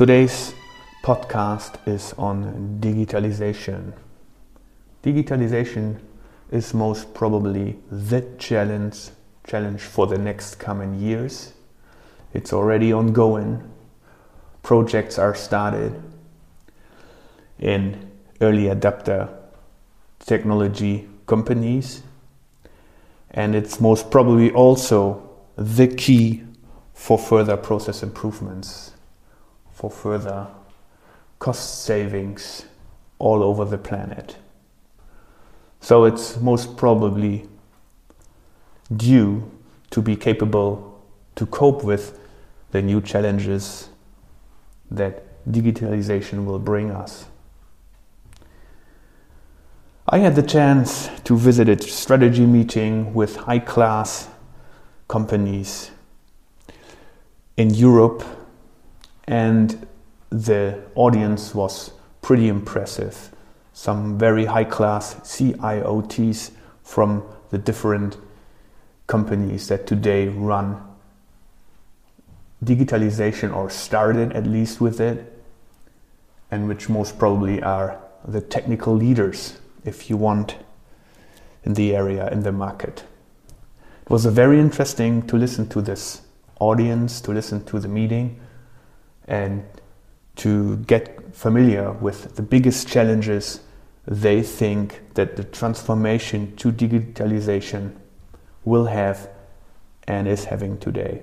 Today's podcast is on digitalization. Digitalization is most probably the challenge challenge for the next coming years. It's already ongoing. Projects are started in early adapter technology companies and it's most probably also the key for further process improvements, for further cost savings all over the planet. So it's most probably due to be capable to cope with the new challenges that digitalization will bring us. I had the chance to visit a strategy meeting with high class companies in Europe, and the audience was pretty impressive. Some very high class CIOTs from the different companies that today run digitalization or started at least with it, and which most probably are the technical leaders if you want, in the area, in the market. It was very interesting to listen to this audience, to listen to the meeting, and to get familiar with the biggest challenges they think that the transformation to digitalization will have and is having today.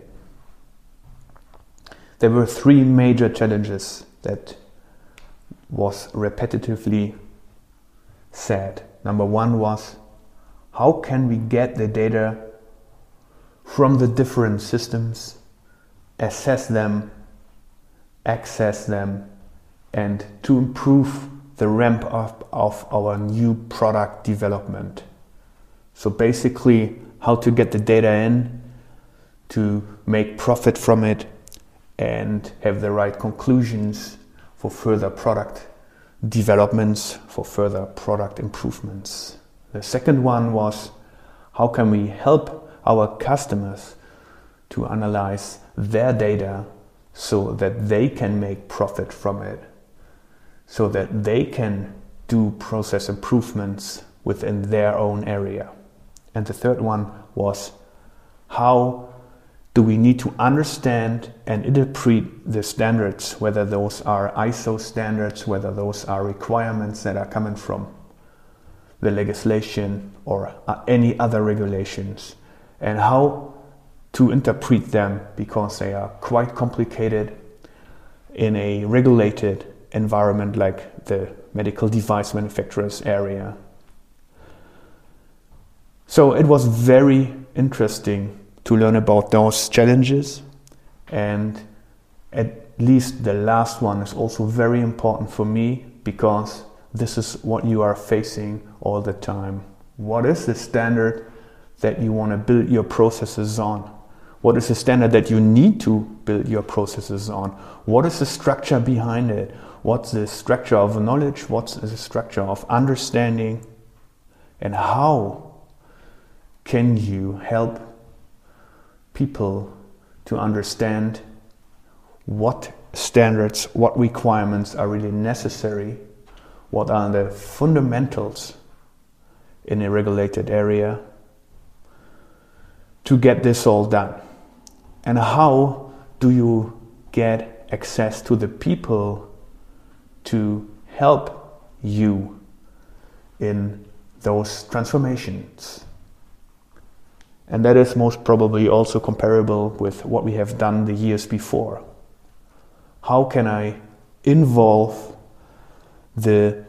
There were three major challenges that was repetitively said. Number one was how can we get the data from the different systems, assess them, access them, and to improve the ramp up of our new product development. So basically, how to get the data in, to make profit from it, and have the right conclusions for further product developments for further product improvements. The second one was how can we help our customers to analyze their data so that they can make profit from it, so that they can do process improvements within their own area. And the third one was how do we need to understand and interpret the standards, whether those are ISO standards, whether those are requirements that are coming from the legislation or any other regulations, and how to interpret them because they are quite complicated in a regulated environment like the medical device manufacturers area. So it was very interesting to learn about those challenges. And at least the last one is also very important for me because this is what you are facing all the time. What is the standard that you want to build your processes on? What is the standard that you need to build your processes on? What is the structure behind it? What's the structure of knowledge? What's the structure of understanding? And how can you help people to understand what standards, what requirements are really necessary, what are the fundamentals in a regulated area to get this all done. And how do you get access to the people to help you in those transformations? And that is most probably also comparable with what we have done the years before. How can I involve the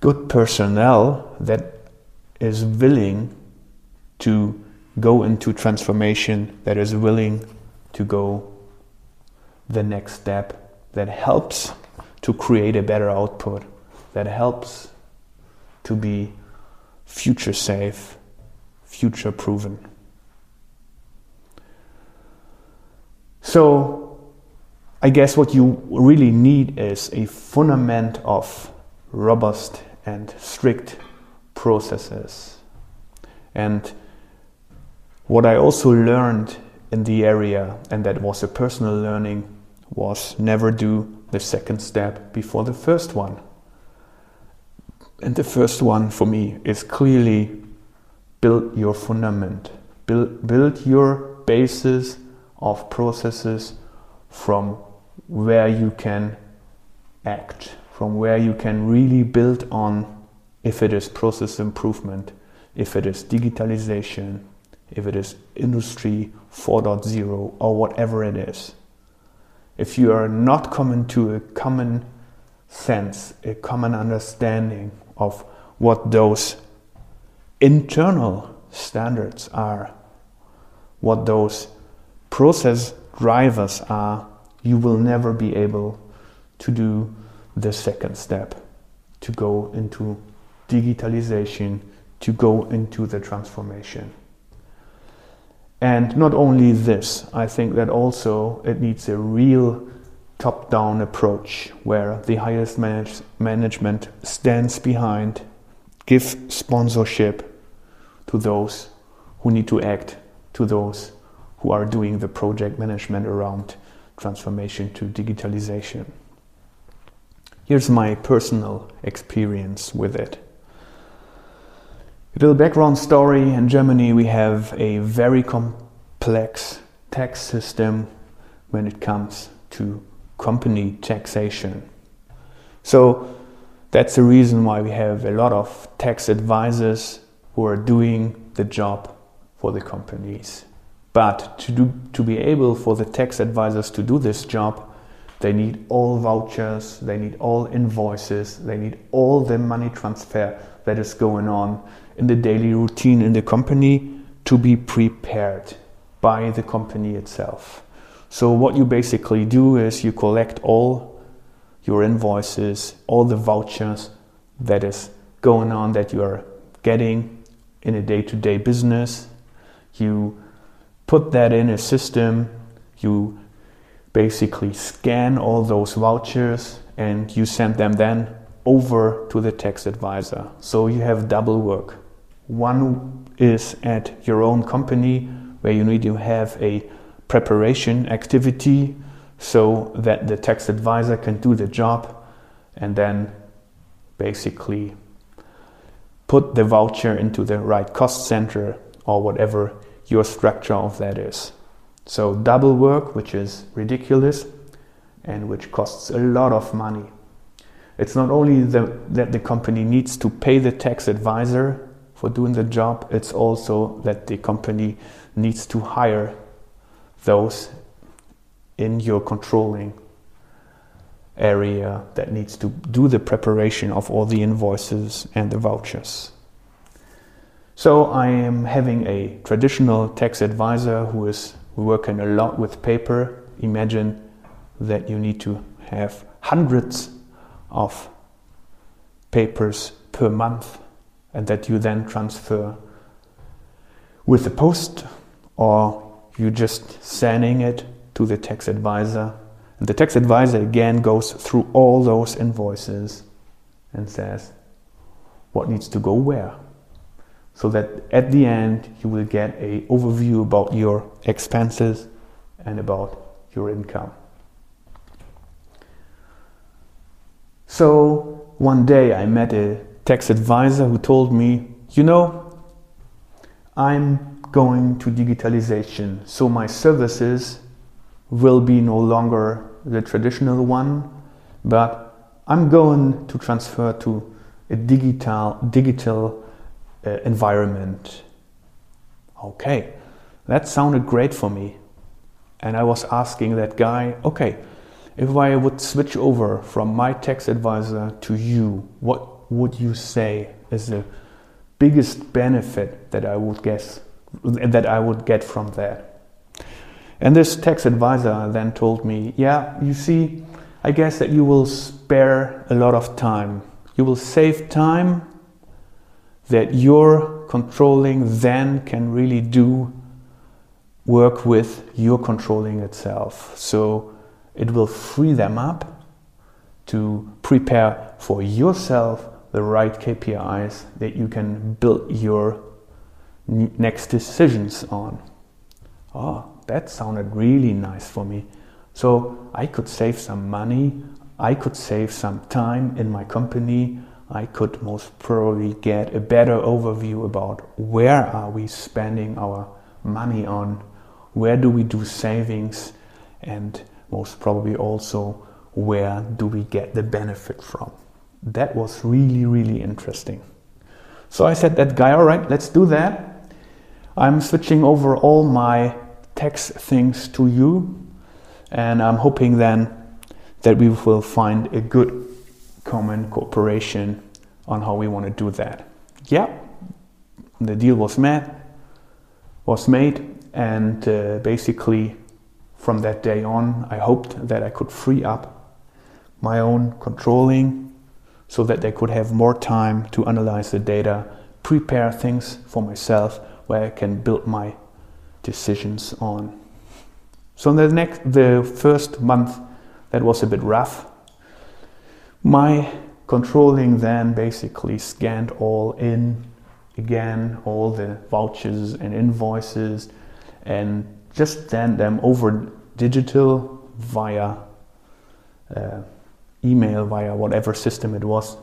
good personnel that is willing to go into transformation, that is willing to go the next step, that helps to create a better output, that helps to be future safe future proven. So, I guess what you really need is a fundament of robust and strict processes. And what I also learned in the area, and that was a personal learning, was never do the second step before the first one. And the first one for me is clearly build your fundament, build, build your basis of processes from where you can act, from where you can really build on if it is process improvement, if it is digitalization, if it is industry 4.0 or whatever it is. If you are not coming to a common sense, a common understanding of what those internal standards are, what those process drivers are, you will never be able to do the second step to go into digitalization, to go into the transformation. And not only this, I think that also it needs a real top down approach where the highest manage- management stands behind, give sponsorship to those who need to act, to those who are doing the project management around transformation to digitalization. Here's my personal experience with it. A little background story in Germany, we have a very complex tax system when it comes to company taxation. So that's the reason why we have a lot of tax advisors who are doing the job for the companies. But to, do, to be able for the tax advisors to do this job, they need all vouchers, they need all invoices, they need all the money transfer that is going on in the daily routine in the company to be prepared by the company itself. So, what you basically do is you collect all your invoices, all the vouchers that is going on that you are getting in a day to day business. You put that in a system, you basically scan all those vouchers and you send them then over to the tax advisor. So you have double work. One is at your own company where you need to have a preparation activity so that the tax advisor can do the job and then basically put the voucher into the right cost center or whatever your structure of that is. So, double work, which is ridiculous and which costs a lot of money. It's not only the, that the company needs to pay the tax advisor for doing the job, it's also that the company needs to hire those in your controlling area that needs to do the preparation of all the invoices and the vouchers. So I am having a traditional tax advisor who is working a lot with paper. Imagine that you need to have hundreds of papers per month and that you then transfer with the post or you're just sending it to the tax advisor and the tax advisor again goes through all those invoices and says what needs to go where so that at the end you will get a overview about your expenses and about your income. So one day I met a tax advisor who told me, you know, I'm going to digitalization, so my services will be no longer the traditional one, but I'm going to transfer to a digital digital uh, environment. Okay, that sounded great for me. And I was asking that guy, okay, if I would switch over from my tax advisor to you, what would you say is the biggest benefit that I would guess that I would get from that? And this tax advisor then told me, yeah, you see, I guess that you will spare a lot of time. You will save time that your controlling then can really do work with your controlling itself. So it will free them up to prepare for yourself the right KPIs that you can build your next decisions on. Oh, that sounded really nice for me. So I could save some money, I could save some time in my company, I could most probably get a better overview about where are we spending our money on, where do we do savings, and most probably also where do we get the benefit from. That was really, really interesting. So I said that guy, all right, let's do that. I'm switching over all my text things to you, and I'm hoping then that we will find a good common cooperation on how we want to do that. Yeah, the deal was made, was made, and uh, basically from that day on, I hoped that I could free up my own controlling so that they could have more time to analyze the data, prepare things for myself where I can build my decisions on. So in the next the first month that was a bit rough. My controlling then basically scanned all in again all the vouchers and invoices and just send them over digital via uh, email via whatever system it was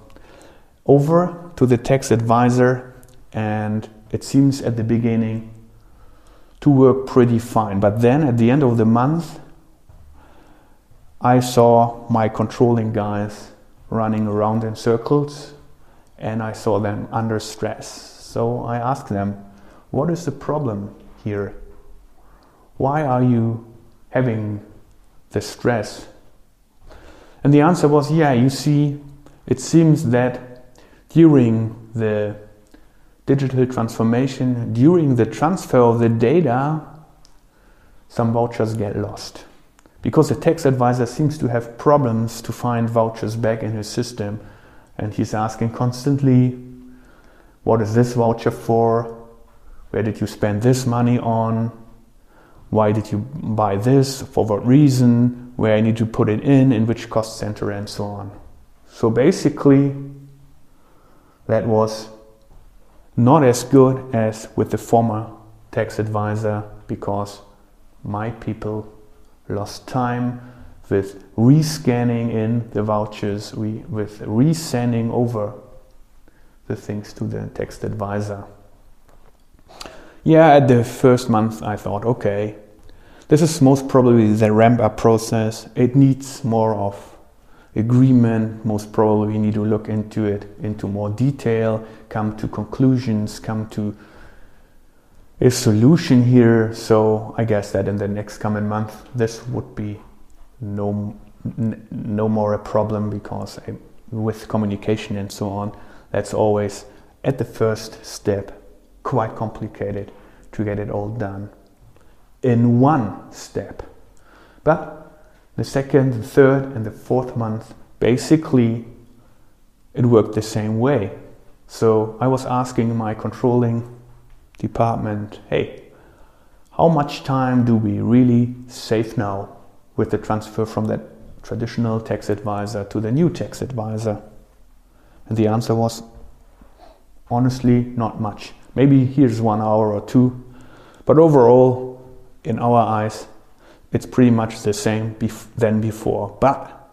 over to the tax advisor and it seems at the beginning to work pretty fine but then at the end of the month i saw my controlling guys running around in circles and I saw them under stress. So I asked them, What is the problem here? Why are you having the stress? And the answer was, Yeah, you see, it seems that during the digital transformation, during the transfer of the data, some vouchers get lost. Because the tax advisor seems to have problems to find vouchers back in his system and he's asking constantly what is this voucher for? Where did you spend this money on why did you buy this? For what reason? Where i need to put it in? In which cost center? And so on. So basically that was not as good as with the former tax advisor because my people lost time with rescanning in the vouchers, we, with resending over the things to the tax advisor. Yeah, at the first month I thought, okay, this is most probably the ramp up process. It needs more of agreement. Most probably need to look into it into more detail, come to conclusions, come to a solution here. So I guess that in the next coming month, this would be no no more a problem because I, with communication and so on, that's always at the first step quite complicated to get it all done in one step. But the second, the third, and the fourth month, basically, it worked the same way. So I was asking my controlling department, hey, how much time do we really save now with the transfer from that traditional tax advisor to the new tax advisor? And the answer was honestly not much. Maybe here's one hour or two, but overall, in our eyes, it's pretty much the same bef- than before. But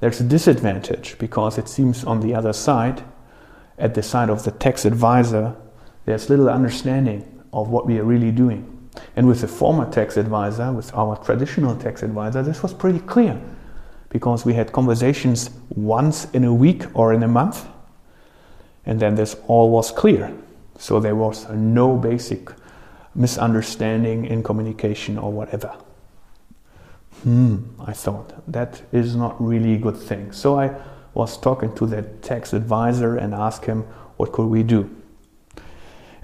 there's a disadvantage because it seems on the other side, at the side of the tax advisor, there's little understanding of what we are really doing. And with the former tax advisor, with our traditional tax advisor, this was pretty clear because we had conversations once in a week or in a month, and then this all was clear. So there was no basic misunderstanding in communication or whatever. Hmm, I thought that is not really a good thing. So I was talking to the tax advisor and asked him what could we do.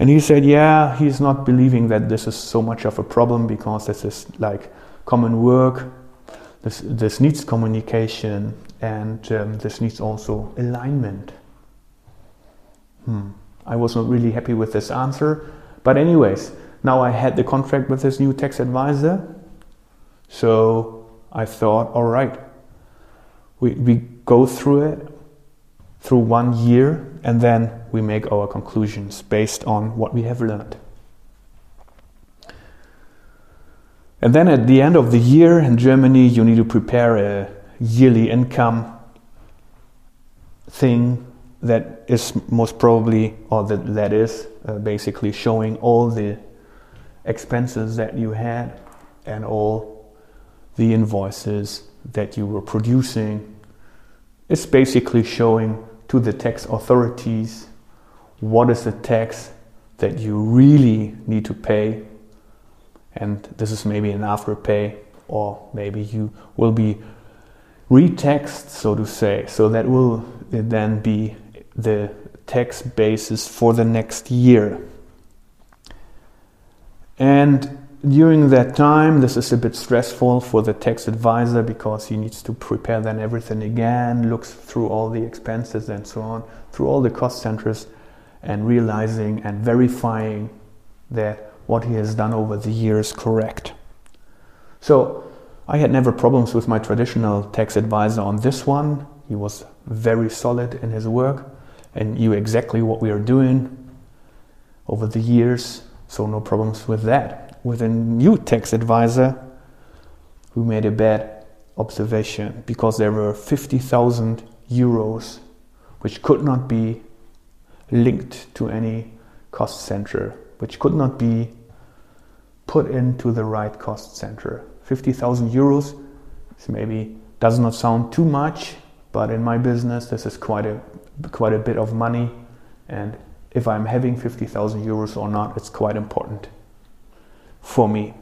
And he said, yeah, he's not believing that this is so much of a problem because this is like common work. This, this needs communication and um, this needs also alignment. Hmm. I was not really happy with this answer. But, anyways, now I had the contract with this new tax advisor. So I thought, all right, we, we go through it through one year and then we make our conclusions based on what we have learned. And then at the end of the year in Germany, you need to prepare a yearly income thing that is most probably, or that, that is uh, basically showing all the expenses that you had and all the invoices that you were producing. It's basically showing to the tax authorities what is the tax that you really need to pay. And this is maybe an afterpay, or maybe you will be retaxed, so to say. So that will then be the tax basis for the next year. And during that time, this is a bit stressful for the tax advisor because he needs to prepare then everything again, looks through all the expenses and so on, through all the cost centers, and realizing and verifying that what he has done over the years is correct. So I had never problems with my traditional tax advisor on this one. He was very solid in his work and knew exactly what we are doing over the years, so no problems with that. With a new tax advisor who made a bad observation because there were 50,000 euros which could not be linked to any cost center, which could not be put into the right cost center. 50,000 euros maybe does not sound too much, but in my business, this is quite a quite a bit of money, and if I'm having 50,000 euros or not, it's quite important for me.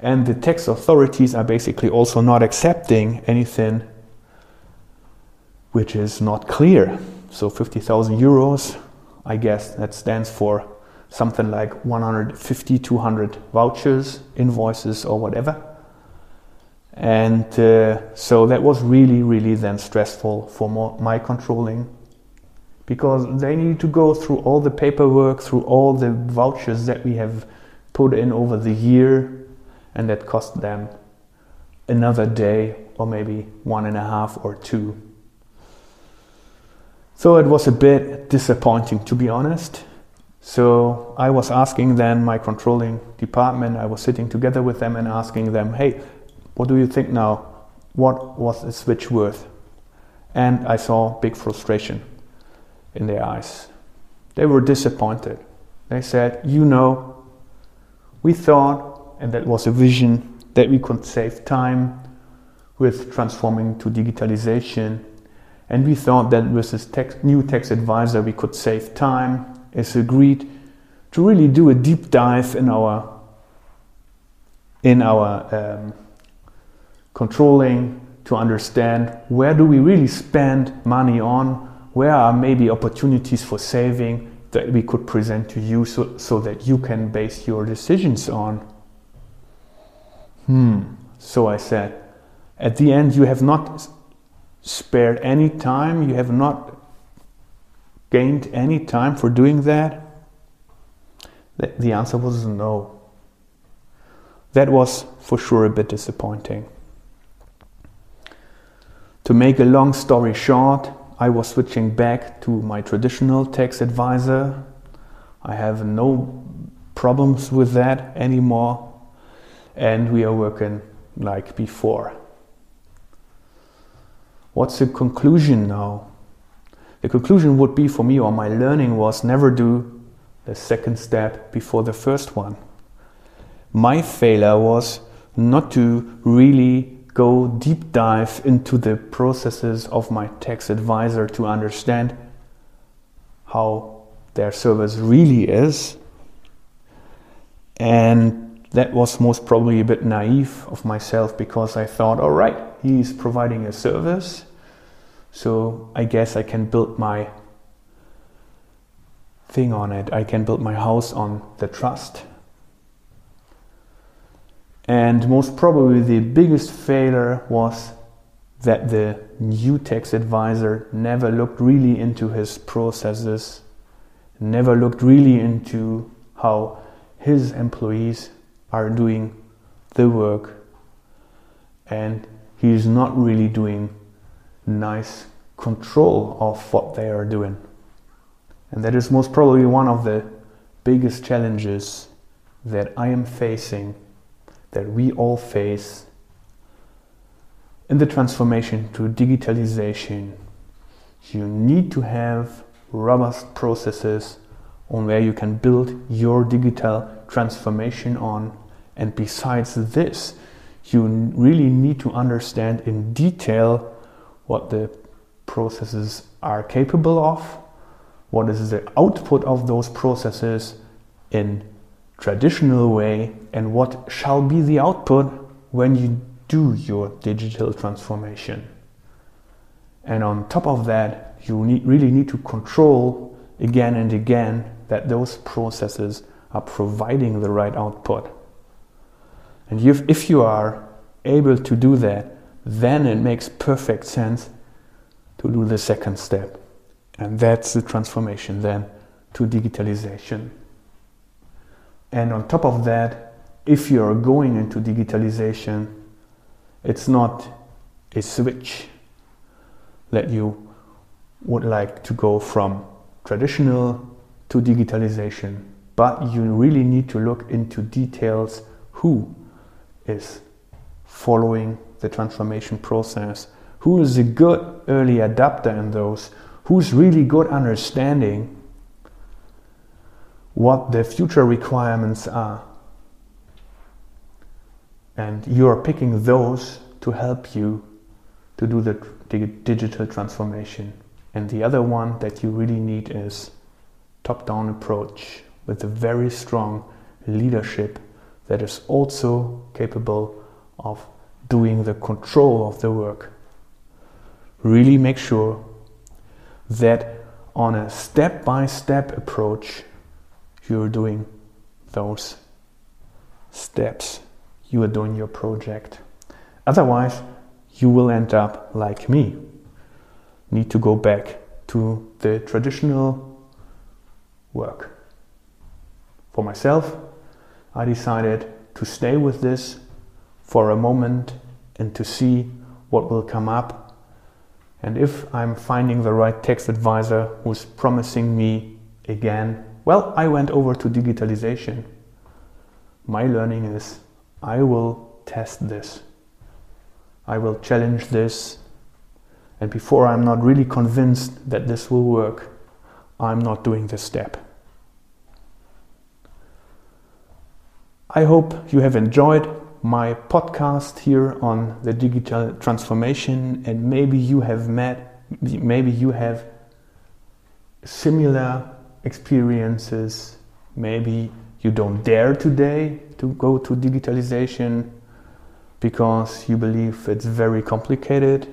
And the tax authorities are basically also not accepting anything which is not clear. So 50,000 euros, I guess that stands for something like 150, 200 vouchers, invoices, or whatever. And uh, so that was really, really then stressful for my controlling because they need to go through all the paperwork, through all the vouchers that we have put in over the year, and that cost them another day or maybe one and a half or two. So it was a bit disappointing to be honest. So I was asking then my controlling department, I was sitting together with them and asking them, hey, what do you think now? What was the switch worth? And I saw big frustration in their eyes. They were disappointed. They said, You know, we thought, and that was a vision, that we could save time with transforming to digitalization. And we thought that with this new tax advisor, we could save time, as agreed, to really do a deep dive in our in our um, controlling to understand where do we really spend money on where are maybe opportunities for saving that we could present to you so, so that you can base your decisions on? Hmm. So I said, at the end, you have not spared any time, you have not gained any time for doing that? The answer was no. That was for sure a bit disappointing. To make a long story short, I was switching back to my traditional tax advisor. I have no problems with that anymore, and we are working like before. What's the conclusion now? The conclusion would be for me, or my learning was never do the second step before the first one. My failure was not to really go deep dive into the processes of my tax advisor to understand how their service really is. And that was most probably a bit naive of myself because I thought, all right, he's providing a service. So I guess I can build my thing on it. I can build my house on the trust and most probably the biggest failure was that the new tax advisor never looked really into his processes, never looked really into how his employees are doing the work, and he is not really doing nice control of what they are doing. And that is most probably one of the biggest challenges that I am facing that we all face in the transformation to digitalization. You need to have robust processes on where you can build your digital transformation on. And besides this, you really need to understand in detail what the processes are capable of, what is the output of those processes in traditional way, and what shall be the output when you do your digital transformation. And on top of that, you need, really need to control again and again that those processes are providing the right output. And if, if you are able to do that, then it makes perfect sense to do the second step. And that's the transformation then to digitalization. And on top of that, if you're going into digitalization, it's not a switch that you would like to go from traditional to digitalization, but you really need to look into details who is following the transformation process, who is a good early adapter in those, who's really good understanding what the future requirements are. And you are picking those to help you to do the digital transformation. And the other one that you really need is top down approach with a very strong leadership that is also capable of doing the control of the work. Really make sure that on a step by step approach, you're doing those steps. You are doing your project. Otherwise, you will end up like me. Need to go back to the traditional work. For myself, I decided to stay with this for a moment and to see what will come up. And if I'm finding the right tax advisor who's promising me again, well, I went over to digitalization. My learning is I will test this. I will challenge this. And before I'm not really convinced that this will work, I'm not doing this step. I hope you have enjoyed my podcast here on the digital transformation and maybe you have met maybe you have similar experiences. Maybe you don't dare today to go to digitalization because you believe it's very complicated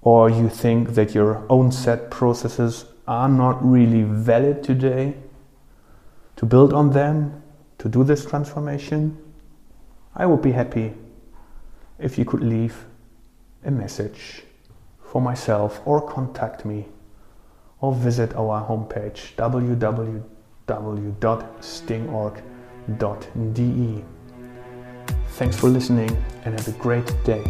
or you think that your own set processes are not really valid today. To build on them to do this transformation I would be happy if you could leave a message for myself or contact me or visit our homepage www.stingorg.de. Thanks for listening and have a great day.